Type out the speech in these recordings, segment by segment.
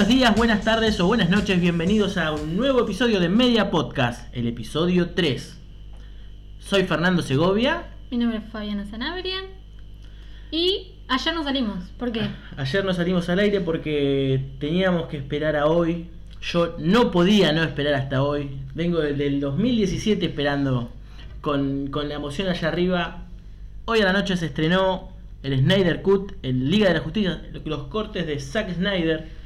Buenos días, buenas tardes o buenas noches, bienvenidos a un nuevo episodio de Media Podcast, el episodio 3. Soy Fernando Segovia. Mi nombre es Fabiana Sanabria. Y ayer nos salimos. ¿Por qué? Ayer nos salimos al aire porque teníamos que esperar a hoy. Yo no podía no esperar hasta hoy. Vengo desde el 2017 esperando con, con la emoción allá arriba. Hoy a la noche se estrenó el Snyder Cut, el Liga de la Justicia, los cortes de Zack Snyder.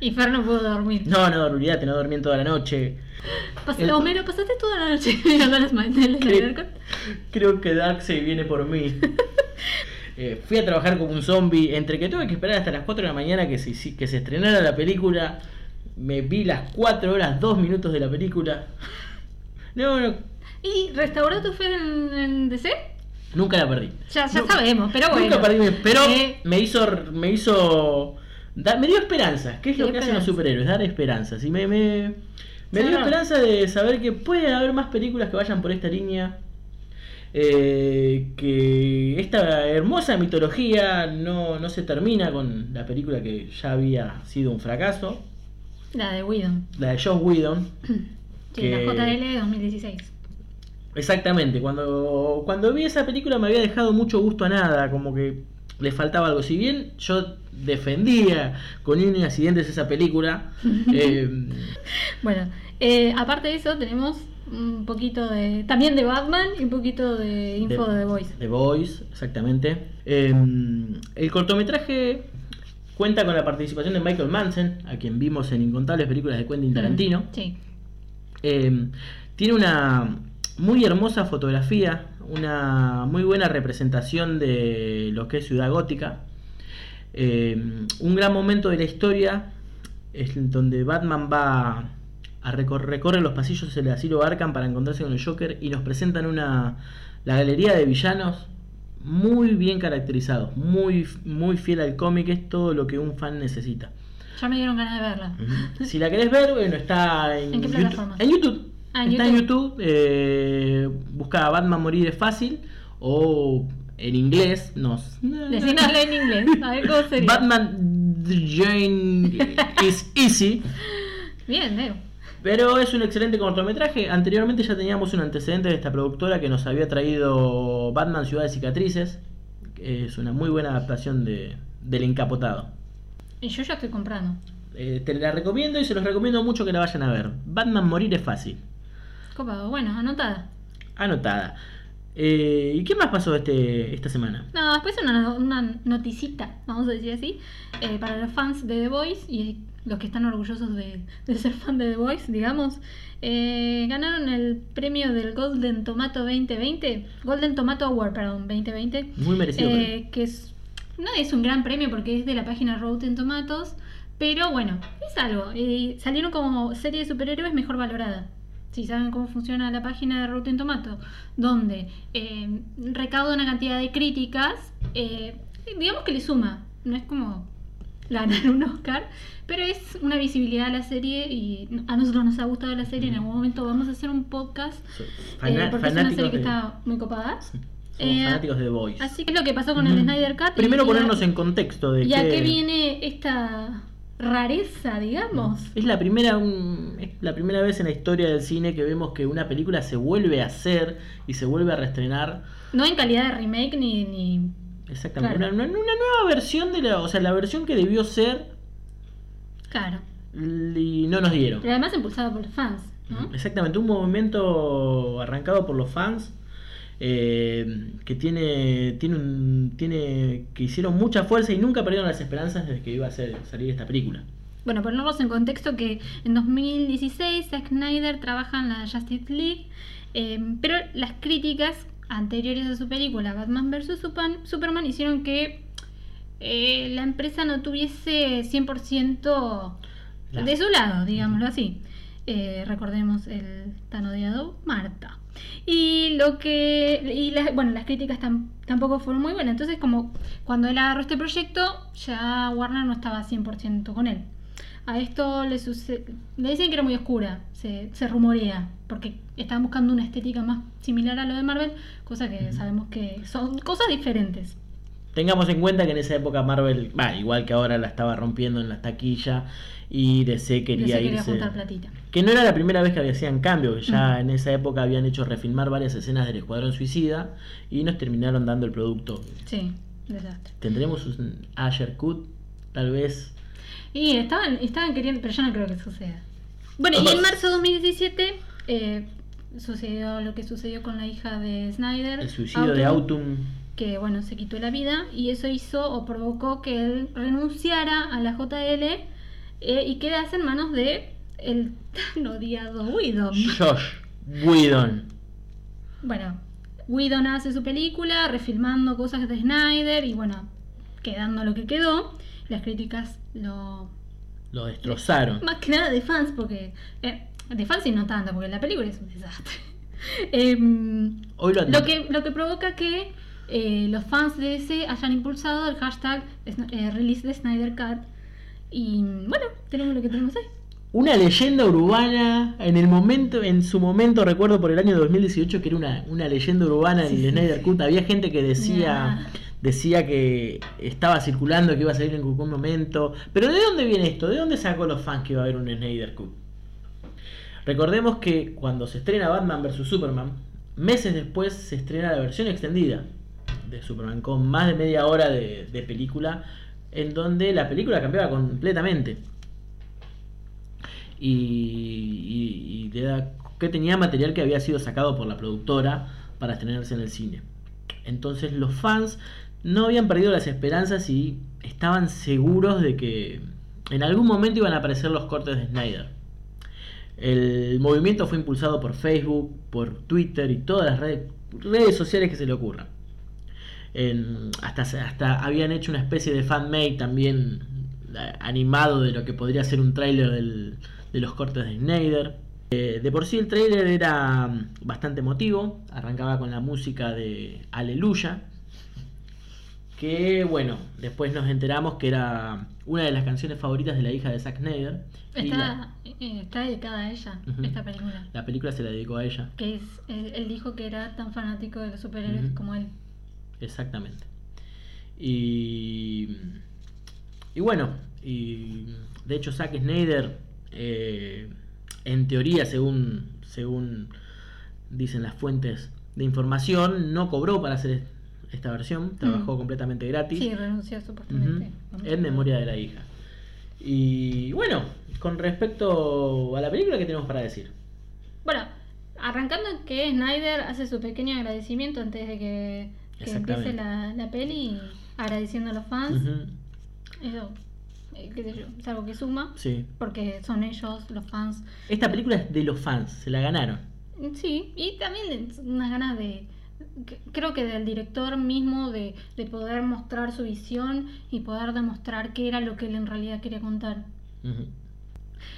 Y Fer no pudo dormir. No, no, olvídate, no dormí en toda la noche. Pas- El- Homero, ¿pasaste toda la noche mirando las ma- del Snyder Cut? Creo que Darkseid viene por mí. Eh, fui a trabajar como un zombie. Entre que tuve que esperar hasta las 4 de la mañana que se, que se estrenara la película. Me vi las 4 horas, 2 minutos de la película. No, no, ¿Y restauró tu fe en, en DC? nunca la perdí. Ya, ya sabemos, pero bueno. Nunca perdí, mi- pero Eh, me hizo. Me hizo. Da- me dio esperanza. ¿Qué es lo que hacen los esperanza. superhéroes? Dar esperanzas. Y me, me, me dio esperanza de saber que puede haber más películas que vayan por esta línea. Eh, que esta hermosa mitología no, no se termina con la película que ya había sido un fracaso. La de Whedon. La de Josh Whedon. Sí, la Que- JL de 2016. Exactamente, cuando, cuando vi esa película me había dejado mucho gusto a nada, como que le faltaba algo. Si bien yo defendía con uñas y dientes esa película, eh, Bueno, eh, aparte de eso, tenemos un poquito de. También de Batman y un poquito de info de, The Voice. The Voice, exactamente. Eh, el cortometraje cuenta con la participación de Michael Manson, a quien vimos en incontables películas de Quentin Tarantino. Sí. Eh, tiene una muy hermosa fotografía, una muy buena representación de lo que es Ciudad Gótica. Eh, un gran momento de la historia es donde Batman va a recor- recorre los pasillos del asilo Arkham para encontrarse con el Joker y nos presentan una la galería de villanos muy bien caracterizados, muy muy fiel al cómic, es todo lo que un fan necesita. Ya me dieron ganas de verla. Si la querés ver, bueno, está en, ¿En qué YouTube- plataforma? En YouTube. Ah, está en YouTube. Eh, busca Batman Morir es fácil. O en inglés, nos. Decínoslo en inglés. A ver cómo sería. Batman Jane is easy. Bien, Leo. Pero es un excelente cortometraje. Anteriormente ya teníamos un antecedente de esta productora que nos había traído Batman Ciudad de Cicatrices. que Es una muy buena adaptación de, del encapotado. Y yo ya estoy comprando. Eh, te la recomiendo y se los recomiendo mucho que la vayan a ver. Batman Morir es fácil. Copado. Bueno, anotada. Anotada. Eh, ¿Y qué más pasó este, esta semana? No, después una, una noticita, vamos a decir así, eh, para los fans de The Voice y los que están orgullosos de, de ser fan de The Voice, digamos. eh, ganaron el premio del Golden Tomato 2020, Golden Tomato Award, perdón, 2020. Muy merecido. que es, no es un gran premio porque es de la página Rotten Tomatoes, pero bueno, es algo. salieron como serie de superhéroes mejor valorada. Si saben cómo funciona la página de Rotten Tomato, donde eh, recauda una cantidad de críticas, eh, digamos que le suma. No es como ganar un Oscar, pero es una visibilidad a la serie y a nosotros nos ha gustado la serie. En algún momento vamos a hacer un podcast eh, porque es una serie que de- está muy copada. Somos Eh, fanáticos de The Voice. Así que es lo que pasó con el. Snyder Cut. y- Primero y a- ponernos en contexto de ¿Y a que qué viene esta rareza, digamos? es la primera un- es la primera vez en la historia del cine que vemos que una película se vuelve a hacer y se vuelve a reestrenar. No en calidad de remake ni. ni... Exactamente. Claro. Una, una- nueva versión de la, o sea, la versión que debió ser Claro. y no nos dieron. Pero además impulsada por los fans, ¿no? Exactamente, un movimiento arrancado por los fans eh, que tiene, tiene, un, tiene que hicieron mucha fuerza y nunca perdieron las esperanzas de que iba a ser- salir esta película. Bueno, ponernos en contexto que en 2016 Zack Snyder trabaja en la Justice League, eh, pero las críticas anteriores a su película Batman vs. Superman hicieron que eh, la empresa no tuviese 100% La- de su lado, digámoslo así. Recordemos el tan odiado Marta. Y lo que. Y las, bueno, las críticas tam- tampoco fueron muy buenas. Entonces, como cuando él agarró este proyecto, ya Warner no estaba 100% con él. A esto le suce- le decían que era muy oscura, se, se rumorea, porque estaban buscando una estética más similar a lo de Marvel, cosa que sabemos que son cosas diferentes. Tengamos en cuenta que en esa época Marvel, va, igual que ahora la estaba rompiendo en las taquillas y DC quería DC quería irse. juntar platita. Que no era la primera vez que hacían cambio, que ya en esa época habían hecho refilmar varias escenas del Escuadrón Suicida y nos terminaron dando el producto. Sí, desastre. ¿Tendremos un Asher Cut? Tal vez. Y estaban, estaban queriendo, pero yo no creo que suceda. Bueno, y en marzo de 2017 eh, sucedió lo que sucedió con la hija de Snyder. El suicidio de Autumn. Que bueno, se quitó la vida y eso hizo o provocó que él renunciara a la JL eh, y quedase en manos de el tan odiado Whedon. Josh Whedon. Bueno, Whedon hace su película, refilmando cosas de Snyder y bueno, quedando lo que quedó. Las críticas lo... Lo destrozaron. Más que nada de fans, porque... eh, de fans y no tanto, porque la película es un desastre. Em, Hoy lo lo que, lo que provoca que eh, los fans de DC hayan impulsado el hashtag eh, release de Snyder Cut. Y bueno, tenemos lo que tenemos ahí. Una leyenda urbana en el momento, en su momento, recuerdo por el año 2018 que era una, una leyenda urbana en Sí, el sí, Snyder sí. Cut. Había gente que decía, Nah. decía que estaba circulando, que iba a salir en algún momento. Pero ¿de dónde viene esto? ¿De dónde sacó los fans que iba a haber un Snyder Cut? Recordemos que cuando se estrena Batman vs Superman, meses después se estrena la versión extendida de Superman con más de media hora de, película, en donde la película cambiaba completamente. Y, que tenía material que había sido sacado por la productora para estrenarse en el cine. Entonces los fans no habían perdido las esperanzas y estaban seguros de que en algún momento iban a aparecer los cortes de Snyder. El movimiento fue impulsado por Facebook, por Twitter y todas las redes, redes sociales que se le ocurran. En- hasta, hasta habían hecho una especie de fanmade también eh, animado de lo que podría ser un tráiler de los cortes de Snyder. Eh, de por sí el tráiler era mm, bastante emotivo, arrancaba con la música de Aleluya, que bueno, después nos enteramos que era una de las canciones favoritas de la hija de Zack Snyder. Está, la, eh, está dedicada a ella, esta película. la película se la dedicó a ella. Que es, él dijo que era tan fanático de los superhéroes como él. Exactamente. Y, y bueno, y de hecho Zack Snyder, eh, en teoría, según, según dicen las fuentes de información, no cobró para hacer esta versión, trabajó Mm. completamente gratis. Sí, renunció supuestamente. A en memoria de la hija. Y bueno, con respecto a la película, ¿qué tenemos para decir? Bueno, arrancando que Snyder hace su pequeño agradecimiento antes de que, que empiece la, la peli, agradeciendo a los fans. Eso, eh, qué sé yo, es algo que suma, Sí. porque son ellos, los fans. Esta película es de los fans, se la ganaron. Sí, y también unas ganas de, creo que del director mismo, de, de poder mostrar su visión y poder demostrar qué era lo que él en realidad quería contar.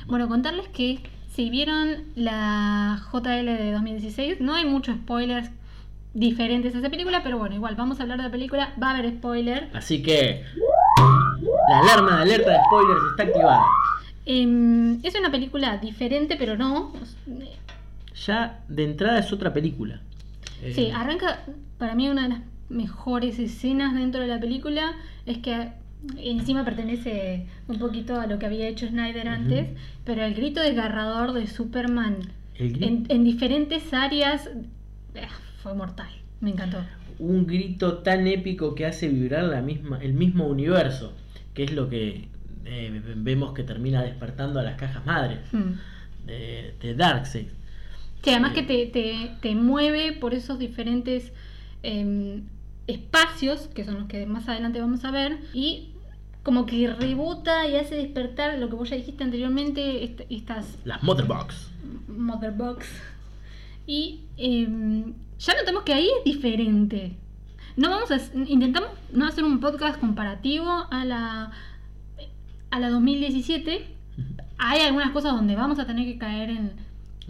Bueno, contarles que si vieron la JL de 2016, no hay muchos spoilers diferentes a esa película, pero bueno, igual vamos a hablar de la película, va a haber spoiler. Así que la alarma de alerta de spoilers está activada. Em, es una película diferente, pero no. Ya de entrada es otra película. Eh, Sí, arranca, para mí una de las mejores escenas dentro de la película es que encima pertenece un poquito a lo que había hecho Snyder antes, pero el grito desgarrador de Superman en, en diferentes áreas eh, fue mortal, me encantó. un grito tan épico que hace vibrar la misma, el mismo universo, que es lo que eh, vemos que termina despertando a las cajas madres Mm. de, de Darkseid. Sí, además que te, te, te mueve por esos diferentes em, espacios, que son los que más adelante vamos a ver, y como que rebota y hace despertar lo que vos ya dijiste anteriormente, est- estas Las Motherbox. Motherbox. Y em, ya notamos que ahí es diferente. No vamos a intentamos no hacer un podcast comparativo a la a la 2017. Hay algunas cosas donde vamos a tener que caer en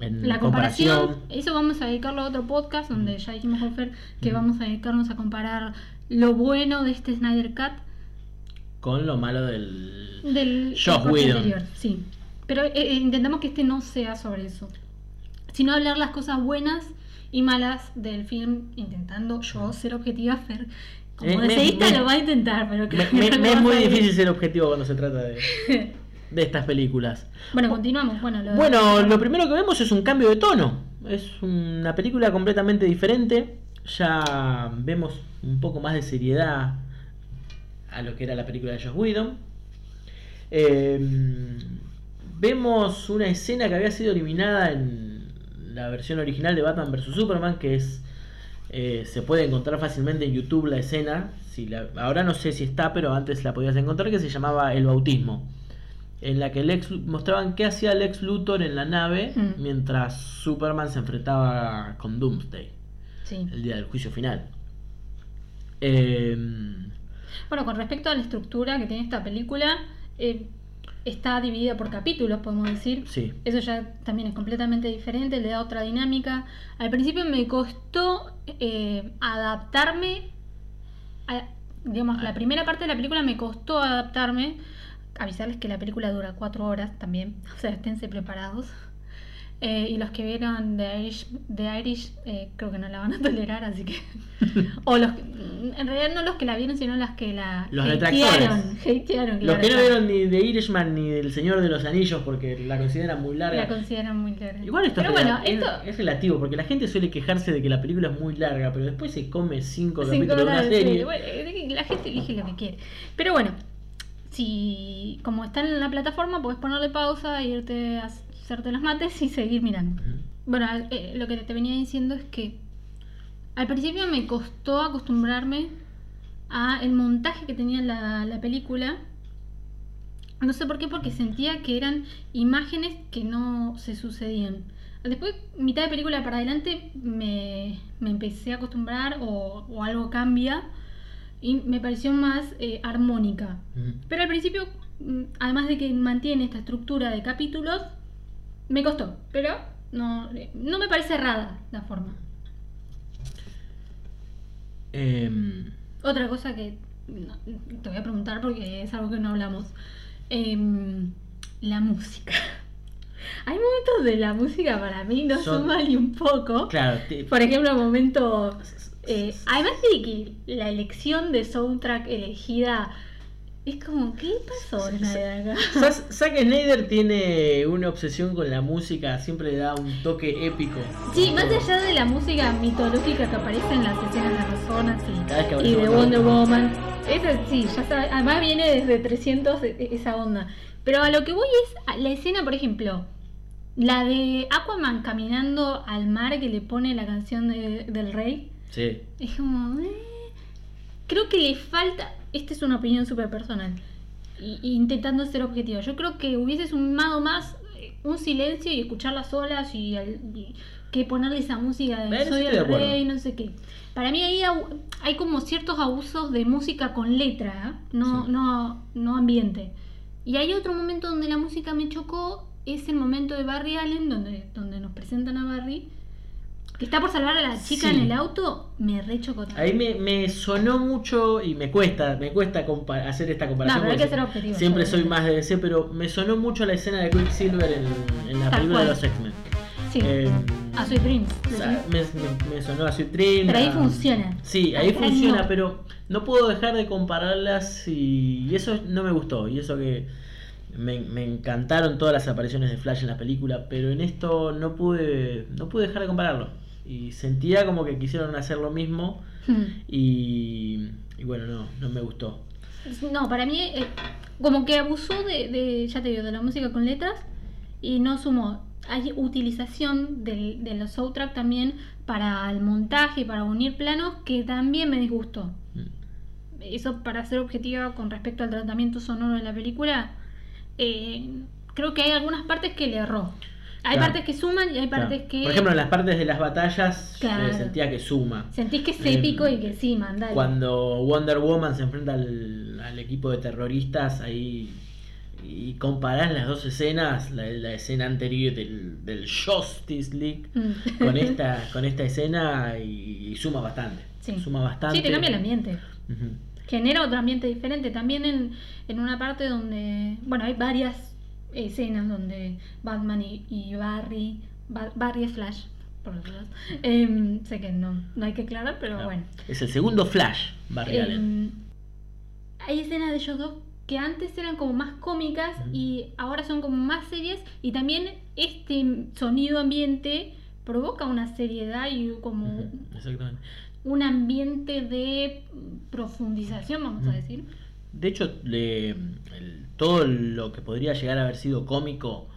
En la comparación. Eso vamos a dedicarlo a otro podcast donde ya dijimos con Fer que vamos a dedicarnos a comparar lo bueno de este Snyder Cut con lo malo del del anterior, sí. Pero eh, eh, intentamos que este no sea sobre eso, sino hablar las cosas buenas y malas del film, intentando yo ser objetiva, Fer, Como me- deseísta lo va a intentar, pero creo me- que no es muy difícil ser objetivo cuando se trata de, de estas películas. Bueno, continuamos. Bueno, lo, Bueno, lo primero que vemos es un cambio de tono. Es una película completamente diferente. Ya vemos un poco más de seriedad a lo que era la película de Josh Whedon. Eh, vemos una escena que había sido eliminada en la versión original de Batman vs. Superman, que es... eh, se puede encontrar fácilmente en YouTube la escena. Si la- ahora no sé si está, pero antes la podías encontrar, que se llamaba El Bautismo en la que Lex mostraban qué hacía Lex Luthor en la nave Mm. mientras Superman se enfrentaba con Doomsday Sí. el día del juicio final. Eh, Bueno, con respecto a la estructura que tiene esta película, eh, está dividida por capítulos, podemos decir. sí, Eso ya también es completamente diferente, le da otra dinámica. Al principio me costó eh, adaptarme, a, digamos, la primera parte de la película me costó adaptarme. Avisarles que la película dura cuatro horas también, o sea, esténse preparados. Eh, y los que vieron The Irish, The Irish eh, creo que no la van a tolerar, así que... o los que- en realidad no los que la vieron, sino los que la Los hatearon, los que no vieron ni de Irishman ni del Señor de los Anillos porque la consideran muy larga. La consideran muy larga. Igual esto, Pero es, bueno, rela- es- esto... es relativo porque la gente suele quejarse de que la película es muy larga, pero después se come cinco Cinco capítulos de una serie. sí, bueno, la gente elige lo que quiere. Pero bueno, si como está en la plataforma, puedes ponerle pausa, irte a hacerte los mates y seguir mirando. Bueno, eh, lo que te venía diciendo es que al principio me costó acostumbrarme a el montaje que tenía la, la película. No sé por qué, porque sentía que eran imágenes que no se sucedían. Después, mitad de película para adelante, me, me empecé a acostumbrar o, o algo cambia y me pareció más eh, armónica. Ujú. Pero al principio, mm, además de que mantiene esta estructura de capítulos, me costó. Pero no, no me parece errada la forma. Em, Otra cosa que no, te voy a preguntar porque es algo que no hablamos. Em, la música. Hay momentos de la música para mí no Son- suman ni un poco. claro, te- Por ejemplo, momentos. eh, además de que la elección de soundtrack elegida es como, ¿qué pasó? Zack Snyder tiene una obsesión con la música, siempre le da un toque épico. Sí, más allá de la música mitológica que aparece en las escenas de que y, y de Wonder Wonder Woman, esa sí, ya sabe, además viene desde 300 e- e- esa onda. Pero a lo que voy es a la escena, por ejemplo, la de Aquaman caminando al mar que le pone la canción de- del rey. Sí. Es como. eh, Creo que le falta. Esta es una opinión súper personal. Y, y intentando ser objetivo. Yo creo que hubiese sumado más eh, un silencio y escuchar las olas y, al- y que ponerle esa música de Bueno, Soy de el rey, no sé qué. Para mí ahí hay como ciertos abusos de música con letra, ¿eh? no, Sí. no, no ambiente. Y hay otro momento donde la música me chocó, es el momento de Barry Allen, donde, donde nos presentan a Barry, que está por salvar a la chica Sí. en el auto, me rechocó. Ahí me, me sonó mucho y me cuesta, me cuesta hacer esta comparación. No, pero hay porque que ser objetivo, Siempre soy más de DC, pero me sonó mucho la escena de Quicksilver en, en la Tal película de los X-Men. Sí, Eh, a Sweet Dreams. o sea, me, me- me sonó a Sweet Dream. Pero ahí a- funciona. Sí, Ahí funciona, no. pero no puedo dejar de compararlas y, y eso no me gustó. Y eso que me, me encantaron todas las apariciones de Flash en la película, pero en esto no pude, no pude dejar de compararlo. Y sentía como que quisieron hacer lo mismo Hmm. y, y bueno, no, no me gustó. No, para mí, eh, como que abusó de, de, ya te digo, de la música con letras y no sumó. Hay utilización del, de los soundtrack también para el montaje, para unir planos, que también me disgustó. Mm. Eso para ser objetiva con respecto al tratamiento sonoro de la película, eh, creo que hay algunas partes que le erró. Hay Claro. partes que suman y hay Claro. partes que Por ejemplo, en las partes de las batallas eh, Claro. sentía que suma. sentís que es Eh, épico y que sí, mandale. Cuando Wonder Woman se enfrenta al, al equipo de terroristas, ahí y comparás las dos escenas, la, la escena anterior del, del Justice League Mm. con esta, con esta escena y, y suma bastante. Sí. Suma bastante. Sí, te cambia el ambiente. Genera otro ambiente diferente. También en, en una parte donde, bueno, hay varias escenas donde Batman y, y Barry, Ba- Barry es Flash, por los lados. Em, sé que no, no hay que aclarar, pero No. bueno. Es el segundo Flash, Barry Allen. Em, hay escenas de ellos dos que antes eran como más cómicas y ahora son como más serias y también este sonido ambiente provoca una seriedad y como Exactamente. un ambiente de profundización, vamos a decir. De hecho, le- el- todo lo que podría llegar a haber sido cómico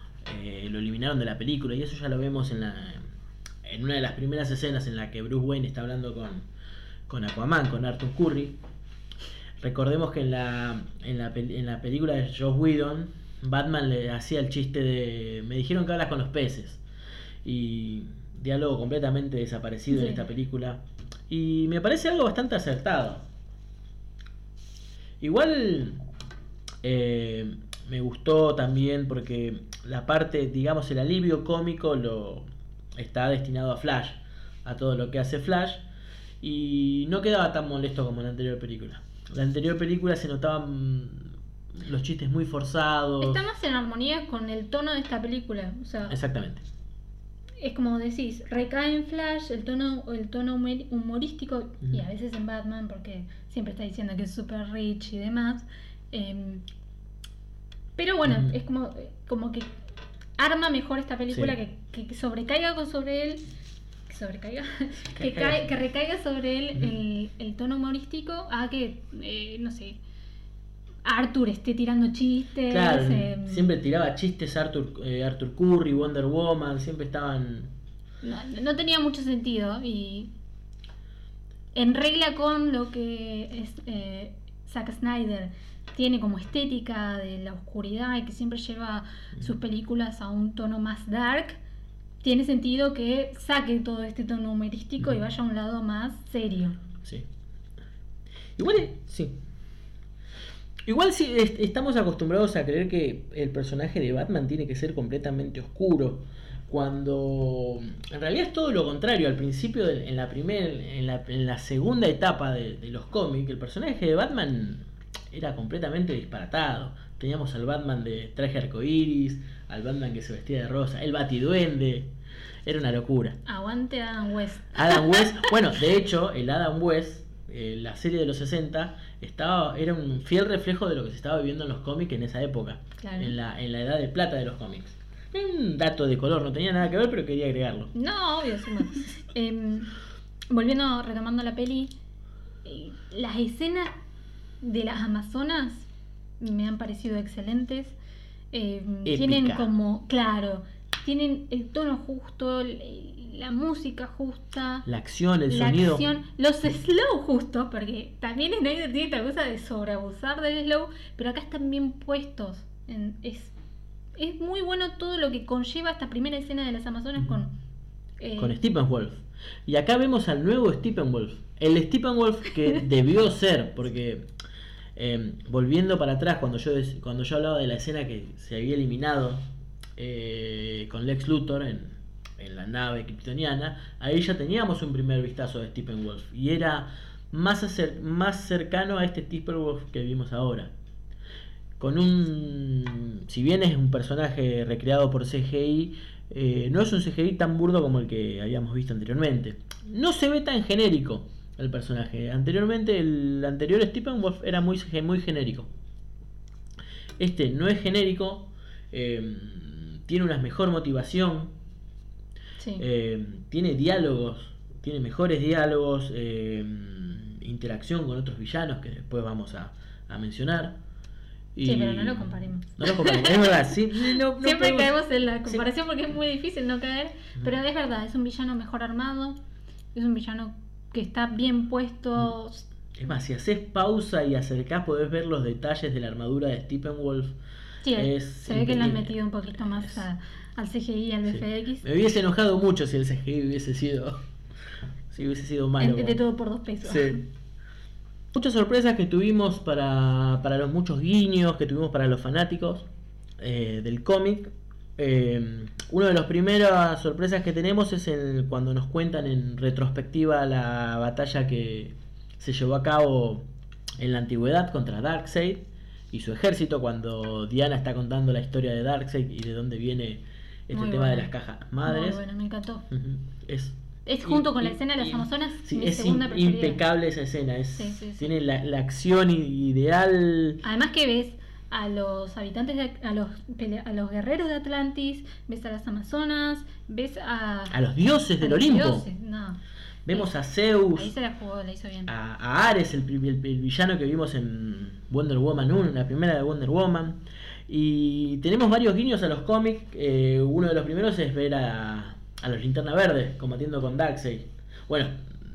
eh, lo eliminaron de la película y eso ya lo vemos en la en una de las primeras escenas en la que Bruce Wayne está hablando con, con Aquaman, con Arthur Curry. Recordemos que en la, en la, en la película de Joss Whedon, Batman le hacía el chiste de me dijeron que hablas con los peces y diálogo completamente desaparecido en esta película y me parece algo bastante acertado. Igual eh, me gustó también porque la parte, digamos, el alivio cómico lo está destinado a Flash, a todo lo que hace Flash, y no quedaba tan molesto como en la anterior película. La anterior película se notaban los chistes muy forzados. Está más en armonía con el tono de esta película. O sea, Exactamente. Es como decís, recae en Flash el tono, el tono humorístico y a veces en Batman porque siempre está diciendo que es super rich y demás. Em, pero bueno, es como, como que arma mejor esta película Sí. que, que sobrecaiga con sobre él. Que sobrecaiga. que, cae- que recaiga sobre él el, el tono humorístico a que, eh, no sé, Arthur esté tirando chistes. Claro, em, siempre tiraba chistes Arthur, eh, Arthur Curry, Wonder Woman, siempre estaban... no, no tenía mucho sentido y en regla con lo que es eh, Zack Snyder tiene como estética de la oscuridad y que siempre lleva sus películas a un tono más dark tiene sentido que saque todo este tono humorístico y vaya a un lado más serio Sí. Igual, eh, sí. Igual est- estamos acostumbrados a creer que el personaje de Batman tiene que ser completamente oscuro. Cuando en realidad es todo lo contrario. Al principio, de- en la primera, en la, en la segunda etapa de, de los cómics, el personaje de Batman era completamente disparatado. Teníamos al Batman de traje arcoíris, al Batman que se vestía de rosa, el Batiduende. Era una locura. aguante Adam West Adam West, bueno, de hecho, el Adam West, eh, la serie de los 60, estaba, era un fiel reflejo de lo que se estaba viviendo en los cómics en esa época, Claro. en, la, en la edad de plata de los cómics. Un dato de color, no tenía nada que ver, pero quería agregarlo. No, obvio, sí, bueno. Em, volviendo, retomando la peli, eh, las escenas de las Amazonas me han parecido excelentes. Em, tienen como, claro, tienen el tono justo, el- la música justa, La acción, el la sonido. acción, los slow justos, porque también Snyder tiene esta cosa de sobreabusar del slow, pero acá están bien puestos. En- es, es muy bueno todo lo que conlleva esta primera escena de las Amazonas con... eh, con Steppenwolf. Y acá vemos al nuevo Steppenwolf. El Steppenwolf que debió ser, porque eh, volviendo para atrás, cuando yo, cuando yo hablaba de la escena que se había eliminado eh, con Lex Luthor en, en la nave kryptoniana, ahí ya teníamos un primer vistazo de Steppenwolf. Y era más, más cercano a este Steppenwolf que vimos ahora. Con un. Si bien es un personaje recreado por CGI, eh, no es un CGI tan burdo como el que habíamos visto anteriormente. No se ve tan genérico el personaje. Anteriormente, el anterior Steppenwolf era muy, muy genérico. Este no es genérico, eh, tiene una mejor motivación, sí. eh, tiene diálogos, tiene mejores diálogos, eh, interacción con otros villanos que después vamos a, a mencionar. Sí, pero no lo comparemos. No lo comparemos, es verdad, sí, no- no Siempre podemos- caemos en la Sí. comparación porque es muy difícil no caer, pero es verdad, es un villano mejor armado, es un villano que está bien puesto. Es más, si haces pausa y acercás, podés ver los detalles de la armadura de Steppenwolf. Sí, Es se ve que le han metido un poquito más Es- a- al CGI al Sí. BFX. Me hubiese enojado mucho si el CGI hubiese sido. Si hubiese sido malo. En- de como- todo por dos pesos. Sí. Muchas sorpresas que tuvimos para, para los muchos guiños que tuvimos para los fanáticos eh, del cómic. Eh, una de las primeras sorpresas que tenemos es el, cuando nos cuentan en retrospectiva la batalla que se llevó a cabo en la antigüedad contra Darkseid y su ejército, cuando Diana está contando la historia de Darkseid y de dónde viene este Muy tema de las cajas Muy madres. bueno, me encantó. Ujú, Es Es junto con la y- escena de las Amazonas, sí, mi es segunda impecable esa escena. Es, Sí. Tiene la, la acción ideal. Además que ves a los habitantes, de, a, los, a los guerreros de Atlantis, ves a las Amazonas, ves a... A los dioses del los Olimpo. dioses, no. Vemos a Zeus, Ahí se la jugó, la hizo bien. a, a Ares, el, el- el villano que vimos en Wonder Woman 1, la primera de Wonder Woman. Y tenemos varios guiños a los cómics. eh, uno de los primeros es ver a, a los Linterna Verdes combatiendo con Darkseid. Bueno,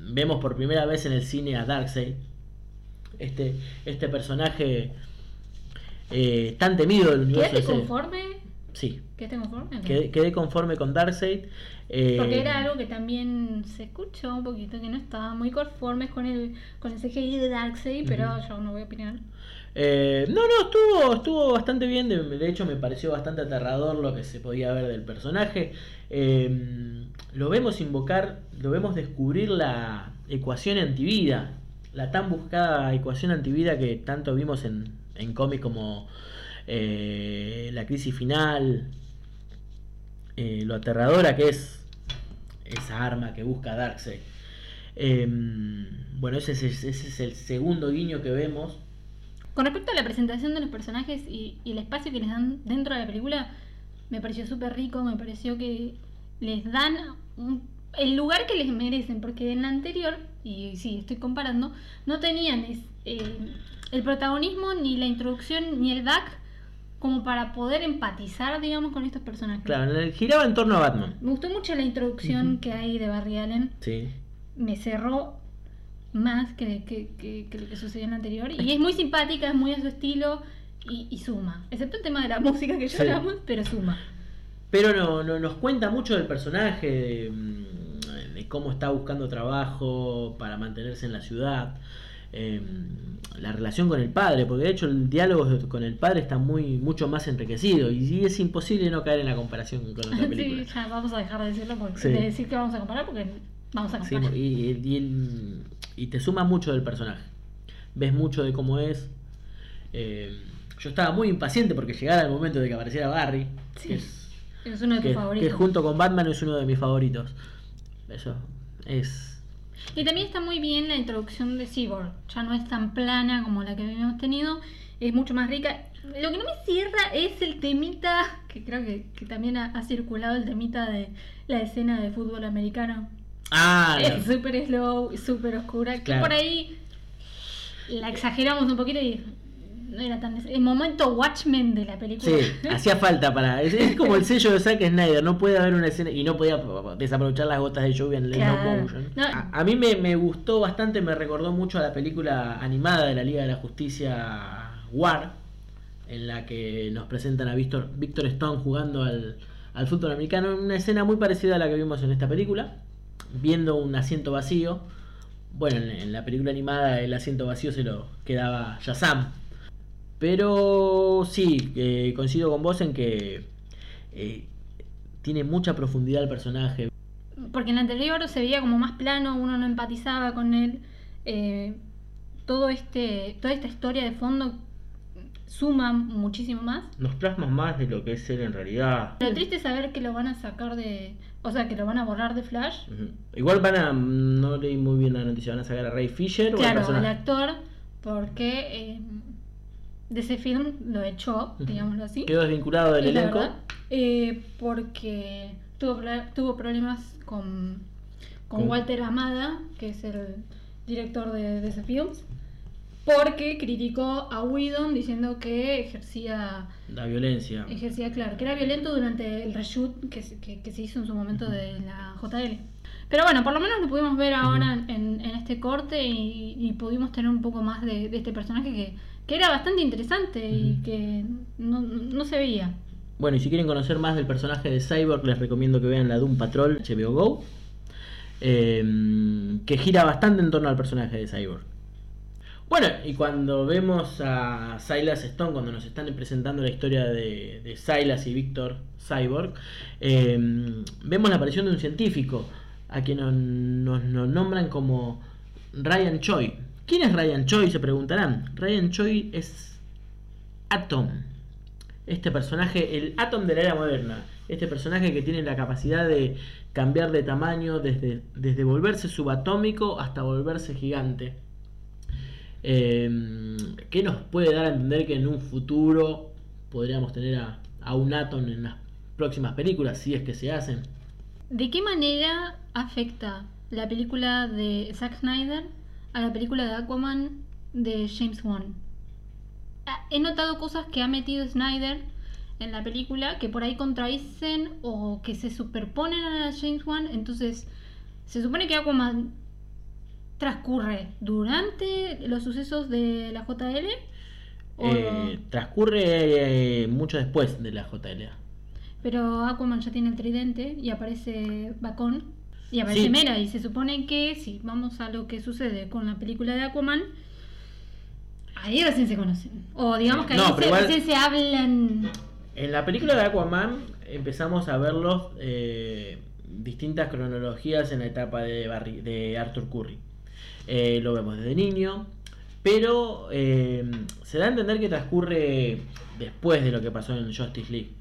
vemos por primera vez en el cine a Darkseid. Este, este personaje eh, tan temido del universo ¿Quedaste conforme? Sí, ¿Quedaste conforme? Quedé, quedé conforme con Darkseid. eh, Porque era algo que también se escuchó un poquito, que no estaba muy conformes con el, con el CGI de Darkseid, pero yo no voy a opinar. Eh, no, no, estuvo, estuvo bastante bien. De, hecho, me pareció bastante aterrador lo que se podía ver del personaje. Eh, lo vemos invocar, lo vemos descubrir la ecuación antivida. La tan buscada ecuación antivida que tanto vimos en, en cómics como eh, La crisis final. eh, lo aterradora que es esa arma que busca Darkseid. Eh, bueno, ese es, ese es el segundo guiño que vemos. Con respecto a la presentación de los personajes y, y el espacio que les dan dentro de la película, me pareció súper rico, me pareció que les dan un- el lugar que les merecen, porque en la anterior, y sí, estoy comparando, no tenían es- eh, el protagonismo, ni la introducción, ni el back, como para poder empatizar, digamos, con estos personajes. Claro, giraba en torno a Batman. Me gustó mucho la introducción que hay de Barry Allen, Sí. me cerró más que, que, que- que lo que sucedió en la anterior. Y es muy simpática, es muy a su estilo y, y suma. Excepto el tema de la música que ya Sí. hablamos, pero suma. Pero no, no- nos cuenta mucho del personaje, de, mm, de cómo está buscando trabajo para mantenerse en la ciudad, eh, la relación con el padre, porque de hecho el diálogo con el padre está muy mucho más enriquecido y, y es imposible no caer en la comparación con otra película. sí, ya vamos a dejar de decirlo porque, Sí. de decir que vamos a comparar porque vamos a Sí, comparar. y, y- y el- y te suma mucho del personaje. Ves mucho de cómo es. Eh, yo estaba muy impaciente porque llegara el momento de que apareciera Barry. Sí. Que es, es uno de tus que, favoritos. que junto con Batman es uno de mis favoritos. Eso es. Y también está muy bien la introducción de Cyborg. Ya no es tan plana como la que habíamos tenido. Es mucho más rica. Lo que no me cierra es el temita, que creo que, que también ha, ha circulado el temita de la escena de fútbol americano. Ah, Es súper slow, súper oscura. Que Claro. por ahí la exageramos un poquito y no era tan... El momento Watchmen de la película. Sí, hacía falta para. Es, es como el sello de Zack Snyder, no puede haber una escena y no podía desaprovechar las gotas de lluvia en el Claro. No. A, a mí me, me gustó bastante, me recordó mucho a la película animada de la Liga de la Justicia War, en la que nos presentan a Víctor, Víctor Stone jugando al, al fútbol americano. Una escena muy parecida a la que vimos en esta película, viendo un asiento vacío. Bueno, en, la película animada el asiento vacío se lo quedaba Shazam. Pero sí, eh, coincido con vos en que eh, tiene mucha profundidad el personaje. Porque en la anterior se veía como más plano, uno no empatizaba con él. Eh, todo este, toda esta historia de fondo suma muchísimo más. Nos plasma más de lo que es él en realidad. Lo triste es saber que lo van a sacar de. O sea, que lo van a borrar de Flash. Igual van a, no leí muy bien la noticia, van a sacar a Ray Fisher o al Claro, el actor, porque eh, de ese film lo echó, Ujú. digámoslo así. Quedó desvinculado del elenco. verdad, eh, porque tuvo, tuvo problemas con, con Con- Walter Amada, que es el director de, de ese film, porque criticó a Whedon diciendo que ejercía, La violencia. ejercía, claro, que era violento durante el reshoot que, se- que, que se hizo en su momento de la JL. Pero bueno, por lo menos lo pudimos ver ahora en, en este corte y, y pudimos tener un poco más de, de este personaje que, que era bastante interesante y que no, no se veía. Bueno, y si quieren conocer más del personaje de Cyborg, les recomiendo que vean la Doom Patrol HBO Go, eh, que gira bastante en torno al personaje de Cyborg. Bueno, y cuando vemos a Silas Stone, cuando nos están presentando la historia de, Silas y Víctor Cyborg, eh, vemos la aparición de un científico, a quien nos, nos- nos nombran como Ryan Choi. ¿Quién es Ryan Choi? Se preguntarán. Ryan Choi es Atom este personaje, el Atom de la era moderna. Este personaje que tiene la capacidad de cambiar de tamaño desde, desde volverse subatómico hasta volverse gigante. Eh, ¿Qué nos puede dar a entender que en un futuro podríamos tener a, un Atom en las próximas películas, si es que se hacen? ¿De qué manera afecta la película de Zack Snyder a la película de Aquaman de James Wan? He notado cosas que ha metido Snyder en la película que por ahí contradicen o que se superponen a la James Wan. Entonces, se supone que Aquaman transcurre durante los sucesos de la JL. o- Eh, transcurre eh, mucho después de la JLA. Pero Aquaman ya tiene el tridente y aparece Bacon y aparece Sí. Mera. Y se supone que si vamos a lo que sucede con la película de Aquaman, ahí recién se conocen. O digamos que ahí No, se, pero igual- recién se hablan. En la película de Aquaman empezamos a verlos eh, distintas cronologías en la etapa de, Barry- de Arthur Curry. Eh, lo vemos desde niño, pero eh, se da a entender que transcurre después de lo que pasó en Justice League.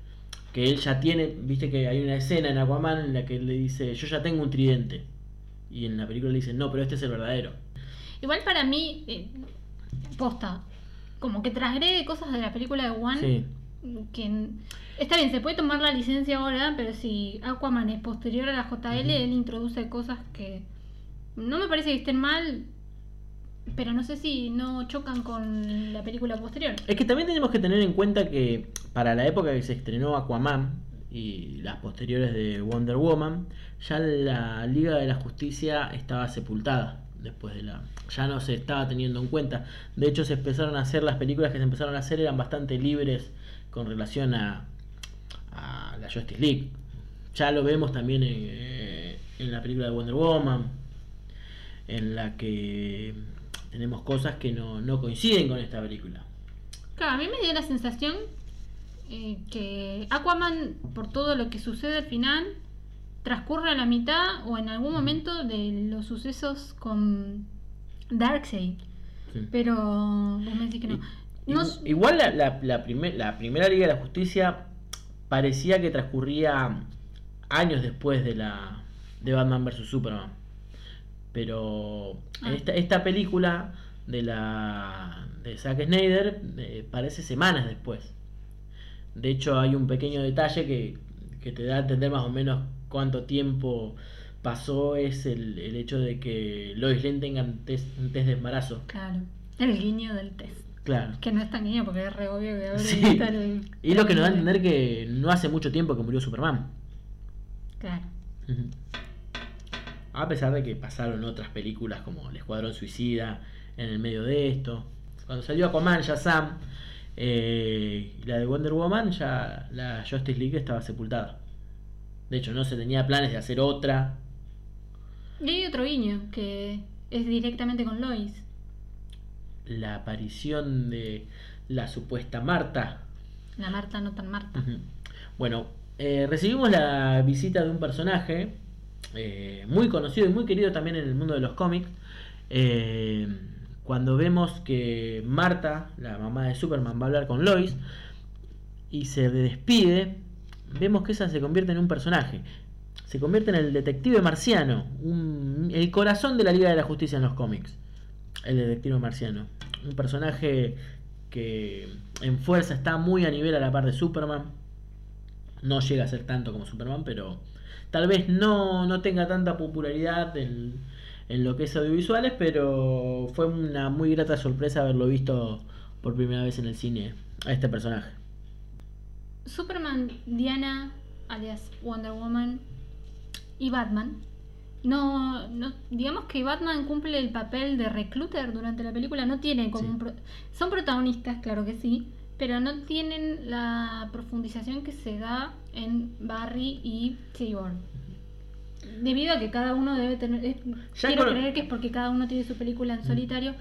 Que él ya tiene, viste que hay una escena en Aquaman en la que él le dice, yo ya tengo un tridente. Y en la película le dicen, no, pero este es el verdadero. Igual para mí, eh, posta, como que transgrede cosas de la película de One. Sí. Que está bien, se puede tomar la licencia ahora, pero si Aquaman es posterior a la JL, él introduce cosas que no me parece que estén mal, pero no sé si no chocan con la película posterior. Es que también tenemos que tener en cuenta que para la época que se estrenó Aquaman y las posteriores de Wonder Woman, ya la Liga de la Justicia estaba sepultada después de la ya no se estaba teniendo en cuenta. De hecho, se empezaron a hacer las películas que se empezaron a hacer eran bastante libres con relación a, a la Justice League. Ya lo vemos también en, eh, en la película de Wonder Woman, en la que tenemos cosas que no, no coinciden con esta película. Claro, a mí me dio la sensación eh, que Aquaman, por todo lo que sucede al final, transcurre a la mitad o en algún momento de los sucesos con Darkseid. Sí. Pero vos me decís que no. No Igual la, la, la primer- la primera Liga de la Justicia parecía que transcurría años después de la de Batman vs Superman. Pero Ah. esta, esta película de la de Zack Snyder eh, parece semanas después. De hecho hay un pequeño detalle que, que te da a entender más o menos cuánto tiempo pasó es el, el hecho de que Lois Lane tenga un test, un test de embarazo. Claro, el guiño del test. Claro. Que no es tan guiño porque es re obvio que abre Sí. y está el- Y lo que nos da a entender que no hace mucho tiempo que murió Superman. Claro. Ujú. A pesar de que pasaron otras películas como El Escuadrón Suicida en el medio de esto. Cuando salió Aquaman, ya Sam, eh, la de Wonder Woman, ya la Justice League estaba sepultada. De hecho, no se tenía planes de hacer otra. Y hay otro guiño que es directamente con Lois. La aparición de la supuesta Marta La Marta no tan Marta. Bueno, eh, recibimos la visita de un personaje eh, muy conocido y muy querido también en el mundo de los cómics. eh, cuando vemos que Marta, la mamá de Superman, va a hablar con Lois y se despide, vemos que esa se convierte en un personaje. Se convierte en el detective marciano, el corazón de la Liga de la Justicia en los cómics. El detective marciano. Un personaje que en fuerza está muy a nivel a la par de Superman. No llega a ser tanto como Superman, pero tal vez no, no tenga tanta popularidad en, en lo que es audiovisuales, pero fue una muy grata sorpresa haberlo visto por primera vez en el cine a este personaje. Superman, Diana, alias Wonder Woman y Batman. No, no, digamos que Batman cumple el papel de recluter durante la película. No tiene como Sí. un pro- son protagonistas, claro que sí, pero no tienen la profundización que se da en Barry y Cyborg. Debido a que cada uno debe tener. es- quiero con- creer que es porque cada uno tiene su película en solitario.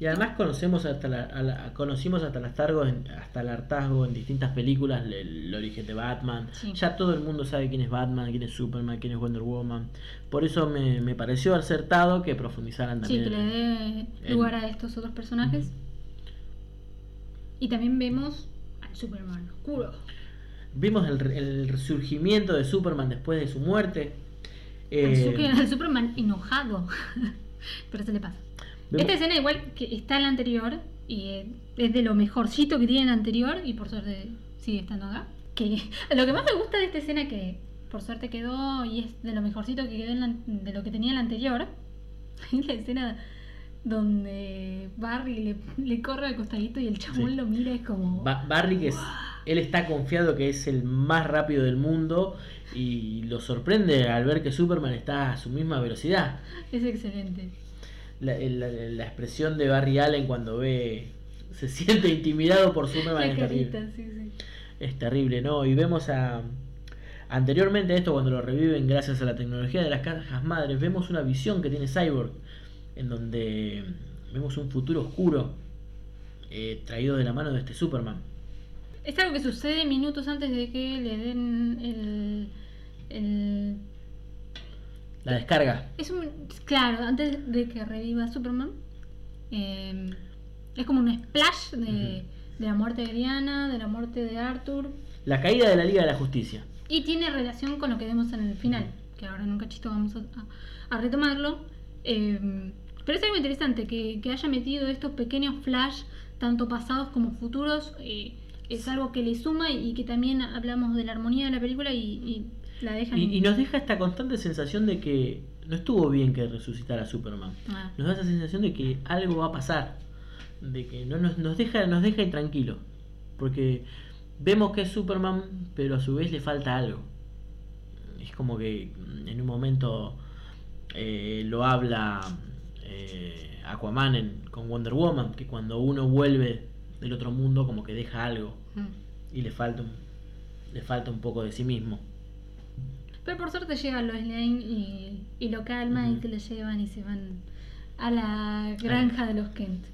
Y además conocemos hasta la, a la- conocimos hasta el hartazgo en, hasta el hartazgo en distintas películas, el, el origen de Batman. Sí. Ya todo el mundo sabe quién es Batman, quién es Superman, quién es Wonder Woman. Por eso me, me pareció acertado que profundizaran Sí, también. que le dé en- lugar a estos otros personajes. Y también vemos al Superman oscuro. Vimos el, el resurgimiento de Superman después de su muerte. El Eh, el Superman enojado. Pero se le pasa. vemos- Esta escena igual que está en la anterior y eh, es de lo mejorcito que tiene en la anterior y por suerte sigue estando acá. Que lo que más me gusta de esta escena que por suerte quedó y es de lo mejorcito que quedó en la- de lo que tenía en la anterior es la escena donde Barry le, le corre al costadito y el chabón Sí. lo mira es como Ba- Barry, que es, él está confiado que es el más rápido del mundo y lo sorprende al ver que Superman está a su misma velocidad. es excelente. La, la- la expresión de Barry Allen cuando ve, se siente intimidado por Superman La es terrible. carita, sí, sí. Es terrible, ¿no? Y vemos a... Anteriormente a esto, cuando lo reviven gracias a la tecnología de las cajas madres, vemos una visión que tiene Cyborg, en donde vemos un futuro oscuro eh, traído de la mano de este Superman. Es algo que sucede minutos antes de que le den el. el La descarga. es un. Claro, antes de que reviva Superman. eh, es como un splash de, de la muerte de Diana, de la muerte de Arthur. La caída de la Liga de la Justicia. Y tiene relación con lo que vemos en el final. Que ahora en un cachito vamos a, a- a retomarlo. Eh, pero es algo interesante que, que haya metido estos pequeños flash, tanto pasados como futuros. eh, es algo que le suma y que también hablamos de la armonía de la película y, y la dejan. Y, y nos deja esta constante sensación de que no estuvo bien que resucitara a Superman. Ah, Nos da esa sensación de que algo va a pasar. De que no nos, nos deja, nos deja intranquilos. Porque vemos que es Superman, pero a su vez le falta algo. Es como que mm, en un momento eh, lo habla eh, Aquaman en- con Wonder Woman, que cuando uno vuelve del otro mundo como que deja algo mm. y le falta un, le falta un poco de sí mismo. Pero por suerte llega Lois Lane y, y lo calma y te lo llevan y se van a la granja de los Kent.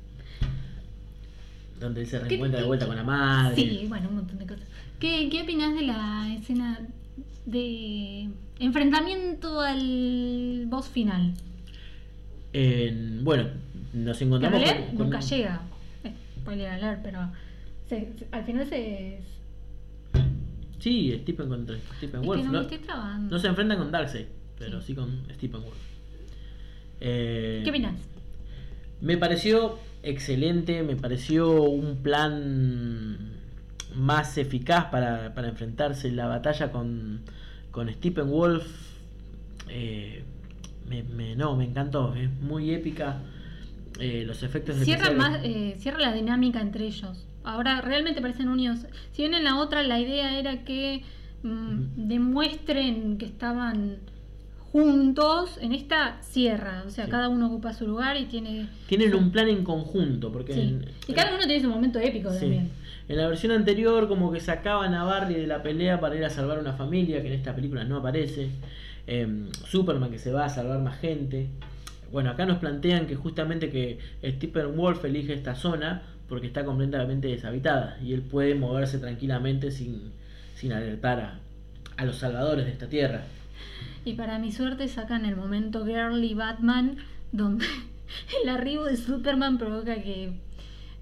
Donde él se ¿Qué- reencuentra de qué- vuelta con la madre. Sí, bueno, un montón de cosas. ¿Qué, qué opinas de la escena de enfrentamiento al boss final? En- bueno, nos encontramos con- con- nunca llega. Spoiler alert, pero se- se- al final se. Sí, Stephen contra Stephen Es que no se enfrentan con Darkseid, pero Sí. sí, con Stephen Wolf. Eh, ¿Qué opinas? Me pareció excelente, me pareció un plan más eficaz para, para enfrentarse la batalla con, con Stephen Wolf. Eh, me, me- no, me encantó, es muy épica. Eh, los efectos Cierra, más, eh, cierra la dinámica entre ellos. Ahora realmente parecen unidos. Si bien en la otra la idea era que mm, demuestren que estaban juntos, en esta cierra. O sea, Sí. cada uno ocupa su lugar y tiene. Tienen un plan en conjunto, porque Sí. en- Y cada uno tiene su momento épico Sí. también. En la versión anterior como que sacaban a Barry de la pelea para ir a salvar una familia, que en esta película no aparece. Em, Superman que se va a salvar más gente. Bueno, acá nos plantean que justamente que Stephen Wolf elige esta zona porque está completamente deshabitada y él puede moverse tranquilamente sin, sin alertar a, a los salvadores de esta tierra. Y para mi suerte sacan el momento Girly Batman, donde el arribo de Superman provoca que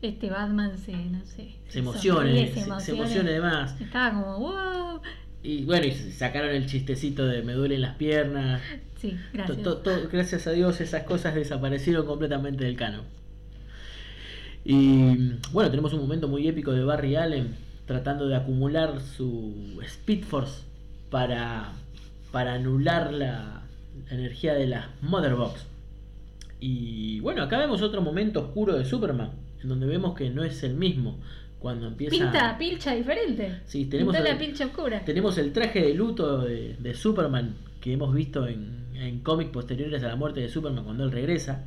este Batman se, no sé, Se emocione, sonríe, se, se emocione de más. Estaba como, wow. Y bueno, y sacaron el chistecito de me duelen las piernas. Sí, gracias. to- to- gracias a Dios esas cosas desaparecieron completamente del canon. Y bueno, tenemos un momento muy épico de Barry Allen tratando de acumular su Speed Force para, para anular la, la energía de la Mother Box. Y bueno, acá vemos otro momento oscuro de Superman, en donde vemos que no es el mismo. Cuando empieza... Pinta, pilcha diferente. Sí, tenemos la pilcha oscura. Tenemos el traje de luto de, de Superman que hemos visto en, en cómics posteriores a la muerte de Superman cuando él regresa.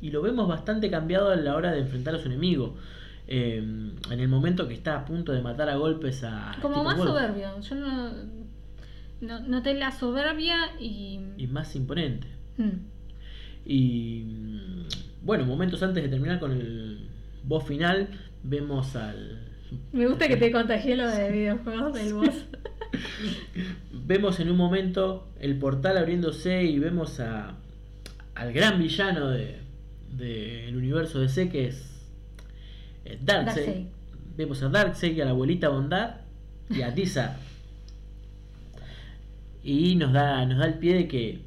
Y lo vemos bastante cambiado a la hora de enfrentar a su enemigo. Eh, en el momento que está a punto de matar a golpes a. Como más Wolf. soberbio. Yo no, no noté la soberbia y. Y más imponente. Mm. Y mm, bueno, momentos antes de terminar con el boss final, vemos al. Me gusta que te contagié lo de videojuegos del boss. Vemos en un momento el portal abriéndose y vemos a, al gran villano de del universo de C que es eh, Darkseid. Darkseid. Vemos a Darkseid y a la abuelita Bondad y atiza. Y nos da, nos da el pie de que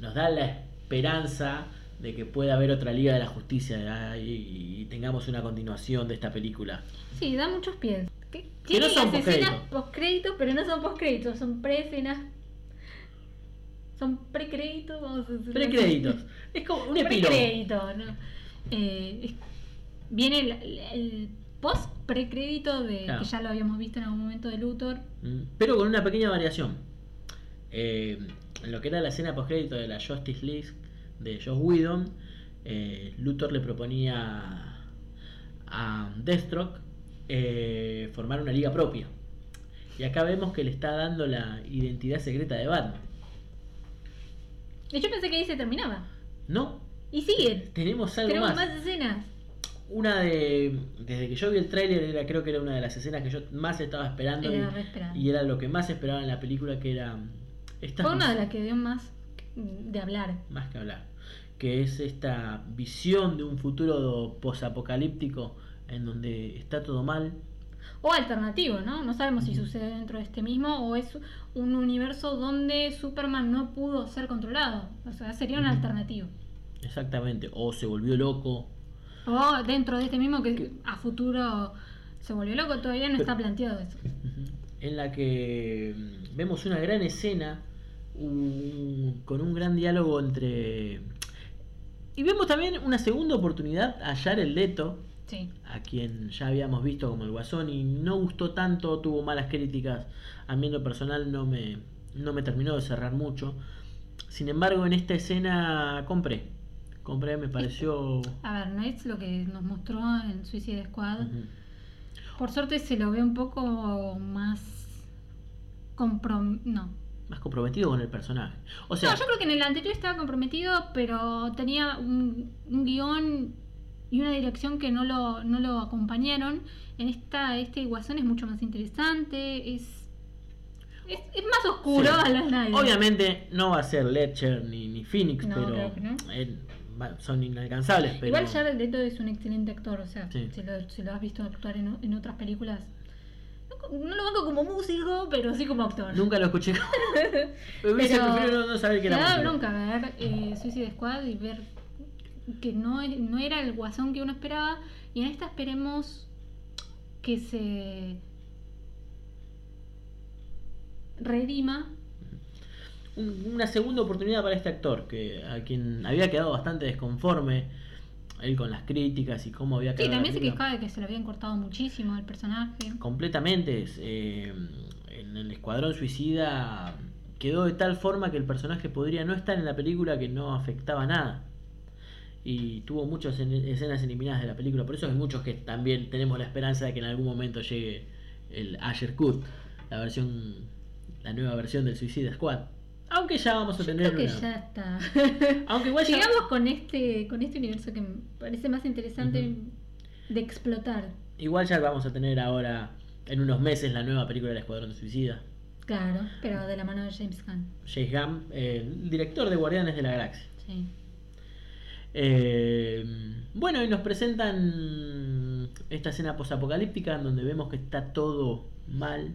nos da la esperanza de que pueda haber otra Liga de la Justicia y, y tengamos una continuación de esta película. Sí, da muchos pies. Que- Que no son escenas postcréditos. pero no son postcréditos, son pre-escenas. Son precréditos. Precréditos. Es como un epílogo. Precrédito, ¿no? Eh, es- viene el, el post precrédito de Claro. que ya lo habíamos visto en algún momento de Luthor. Mm, Pero con una pequeña variación. Eh, en lo que era la escena postcrédito de la Justice League de Joss Whedon, eh, Luthor le proponía a Deathstroke eh, formar una liga propia. Y acá vemos que le está dando la identidad secreta de Batman. Y yo pensé que ahí se terminaba. No, Y sigue. tenemos algo Tenemos más. más escenas. Una de. Desde que yo vi el tráiler, era, creo que era una de las escenas que yo más estaba esperando. Era y- era lo que más esperaba en la película, que era. Esta Fue una de las que dio más de hablar. más que hablar, que es esta visión de un futuro posapocalíptico en donde está todo mal. O alternativo, ¿no? No sabemos si sucede dentro de este mismo o es un universo donde Superman no pudo ser controlado. O sea, sería un alternativo. Exactamente, o se volvió loco. O dentro de este mismo que a futuro se volvió loco, todavía no está planteado eso. En la que mm, vemos una gran escena un- con un gran diálogo entre. Y vemos también una segunda oportunidad a Jared Leto, Sí. a quien ya habíamos visto como el Guasón y no gustó tanto, tuvo malas críticas. A mí en lo personal no me, no me terminó de cerrar mucho. Sin embargo, en esta escena compré. Compré, me pareció... A ver, no es lo que nos mostró en Suicide Squad. Por suerte se lo ve un poco más comprom... No. Más comprometido con el personaje. O sea, no, yo creo que en el anterior estaba comprometido, pero tenía un, un guion y una dirección que no lo, no lo acompañaron. En esta, este Guasón es mucho más interesante, es, es, es más oscuro Sí. a la Snyder. obviamente no va a ser Ledger ni, ni Phoenix, No, pero no. va- son inalcanzables. Pero... Igual Jared Leto es un excelente actor, o sea, Sí. si, lo, si lo has visto actuar en, en otras películas. No, lo banco como músico, pero sí como actor. Nunca lo escuché. Me hubiese Pero preferido no saber que Me era da músico. bronca ver eh, Suicide Squad y ver que no, no era el guasón que uno esperaba. Y en esta esperemos que se redima. Un- una segunda oportunidad para este actor, que a quien había quedado bastante desconforme, él con las críticas y cómo había Sí, quedado. la también se película. quejaba de que se lo habían cortado muchísimo al personaje. Completamente. eh, en el Escuadrón Suicida quedó de tal forma que el personaje podría no estar en la película que no afectaba nada. Y tuvo muchas en- escenas eliminadas de la película. Por eso hay muchos que también tenemos la esperanza de que en algún momento llegue el Asher Cut, la versión, la nueva versión del Suicida Squad. Aunque ya vamos a Yo tener creo que una- ya está. Aunque igual ya- Sigamos con este, con este universo que me parece más interesante de explotar. Igual ya vamos a tener ahora en unos meses la nueva película del Escuadrón Suicida. Claro, pero de la mano de James Gunn. James Gunn, eh, el director de Guardianes de la Galaxia. Sí. Eh, bueno, y nos presentan esta escena posapocalíptica en donde vemos que está todo mal.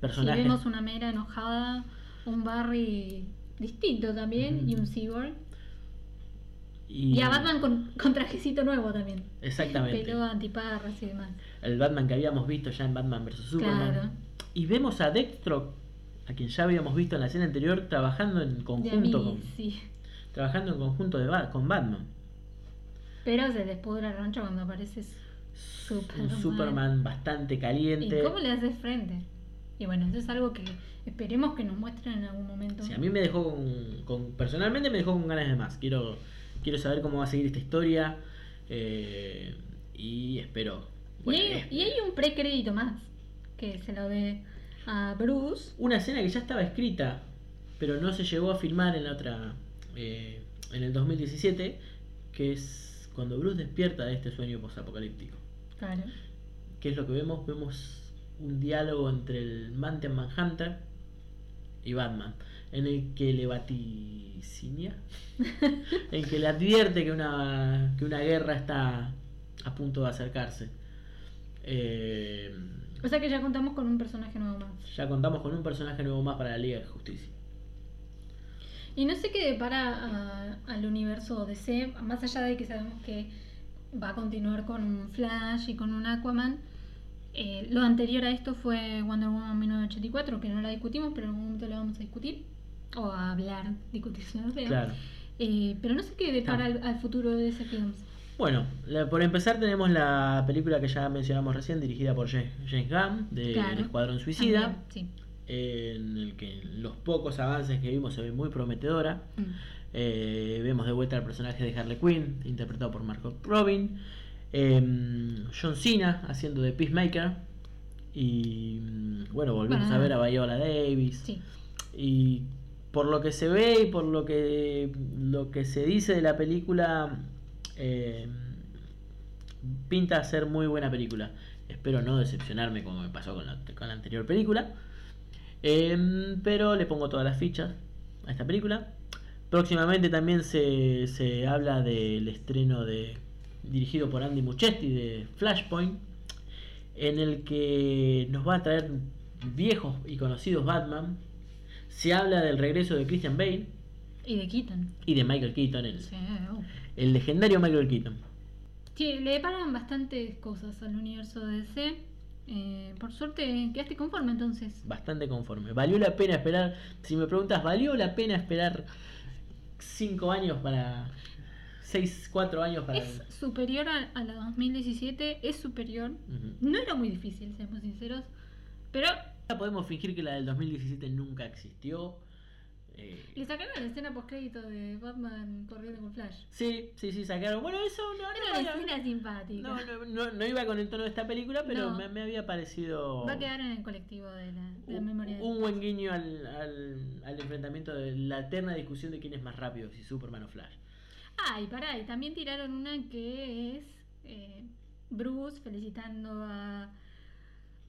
Personajes. vemos una mera enojada, un Barry distinto también y un Cyborg. y, Y a Batman con, con trajecito nuevo también. Exactamente. Pelo antiparras y demás. El Batman que habíamos visto ya en Batman vs. Superman. Claro. Y vemos a Deathstroke, a quien ya habíamos visto en la escena anterior, trabajando en conjunto, mí, con, sí. trabajando en conjunto de Ba- con Batman. Pero se les pudra el rancho cuando aparece Un Superman. Superman bastante ¿Y caliente. cómo le haces frente? Y bueno, eso es algo que esperemos que nos muestren en algún momento. Sí, a mí me dejó con, con- personalmente me dejó con ganas de más. Quiero quiero saber cómo va a seguir esta historia eh, y espero. y, hay, y hay un precrédito más que se lo ve a Bruce. una escena que ya estaba escrita, pero no se llegó a filmar en la otra eh, en el 2017, que es cuando Bruce despierta de este sueño posapocalíptico. Claro. ¿Qué es lo que vemos? Vemos un diálogo entre el Mountain Manhunter y Batman, en el que le vaticinia, en que le advierte que una, que una guerra está a punto de acercarse. Eh, O sea que ya contamos con un personaje nuevo más. Ya contamos con un personaje nuevo más para la Liga de Justicia. Y no sé qué depara al universo DC, más allá de que sabemos que va a continuar con un Flash y con un Aquaman. Eh, lo anterior a esto fue Wonder Woman 1984, que no la discutimos, pero en algún momento la vamos a discutir. O a hablar, discutir suena feo. Claro. Eh, pero no sé qué depara No. al, al futuro de DC Films. Bueno, la- por empezar tenemos la película que ya mencionamos recién, dirigida por Ja- James Gunn, de Claro. El Escuadrón Suicida, También, sí. en el que los pocos avances que vimos se ven muy prometedora. Mm. Eh, vemos de vuelta al personaje de Harley Quinn, interpretado por Marco Robin. Em, John Cena haciendo de Peacemaker. Y mm, bueno, volvemos Bueno, a ver a Viola Davis. Sí. Y por lo que se ve y por lo que lo que se dice de la película, eh, pinta a ser muy buena película. Espero no decepcionarme como me pasó con la, con la anterior película. Em, pero le pongo todas las fichas a esta película. Próximamente también se, se habla del estreno de dirigido por Andy Muschietti de Flashpoint, en el que nos va a traer viejos y conocidos Batman. Se habla del regreso de Christian Bale Y de Keaton. y de Michael Keaton, el, Sí, oh. el legendario Michael Keaton. Sí, le deparan bastantes cosas al universo de DC. Eh, por suerte quedaste conforme entonces. Bastante conforme. ¿Valió la pena esperar? Si me preguntas, ¿valió la pena esperar 5 años para... 6, 4 años para... Es superior a, a la 2017, es superior. No era muy difícil, seamos sinceros. Pero Ya podemos fingir que la del 2017 nunca existió. Eh, le sacaron la escena post-crédito de Batman corriendo con Flash. sí, sí, sí, sacaron. Bueno, eso no, no, Era una no, escena simpática. no, no, no- iba con el tono de esta película, pero me, me había parecido Va a quedar en el colectivo de la, de la un, memoria. un buen guiño al, al, al enfrentamiento de la eterna discusión de quién es más rápido, si Superman o Flash. Ah, y pará, y también tiraron una que es eh, Bruce felicitando a,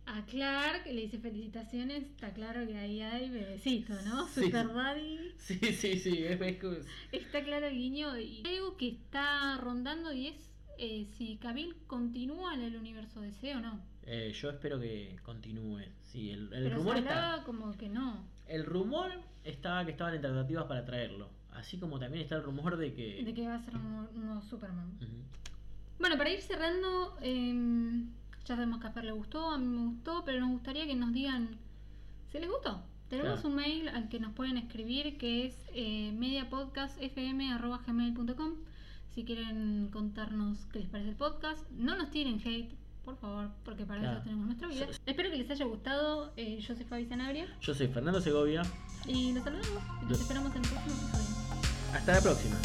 a Clark, le dice felicitaciones, está claro que ahí hay bebecito, ¿no? Sí. Super Daddy. Sí, sí, sí, es, que- Está claro el guiño y hay algo que está rondando y es eh, si Cavill continúa en el universo DC o no. eh, yo espero que continúe. Sí, el, el Pero rumor se está. como que no, El rumor estaba que estaban en tratativas para traerlo. Así como también está el rumor de que. de que va a ser un, nuevo Superman. Bueno, para ir cerrando, eh, ya sabemos que a Fer le gustó, a mí me gustó, pero nos gustaría que nos digan si les gustó. Tenemos Claro. un mail al que nos pueden escribir que es eh, mediapodcastfm.gmail.com si quieren contarnos qué les parece el podcast. No nos tiren hate, por favor, porque para Claro. eso tenemos nuestra vida. Espero que les haya gustado. Eh, yo soy Fabi Sanabria Yo soy Fernando Segovia. y los saludamos y los Los- esperamos en el próximo episodio. Hasta la próxima.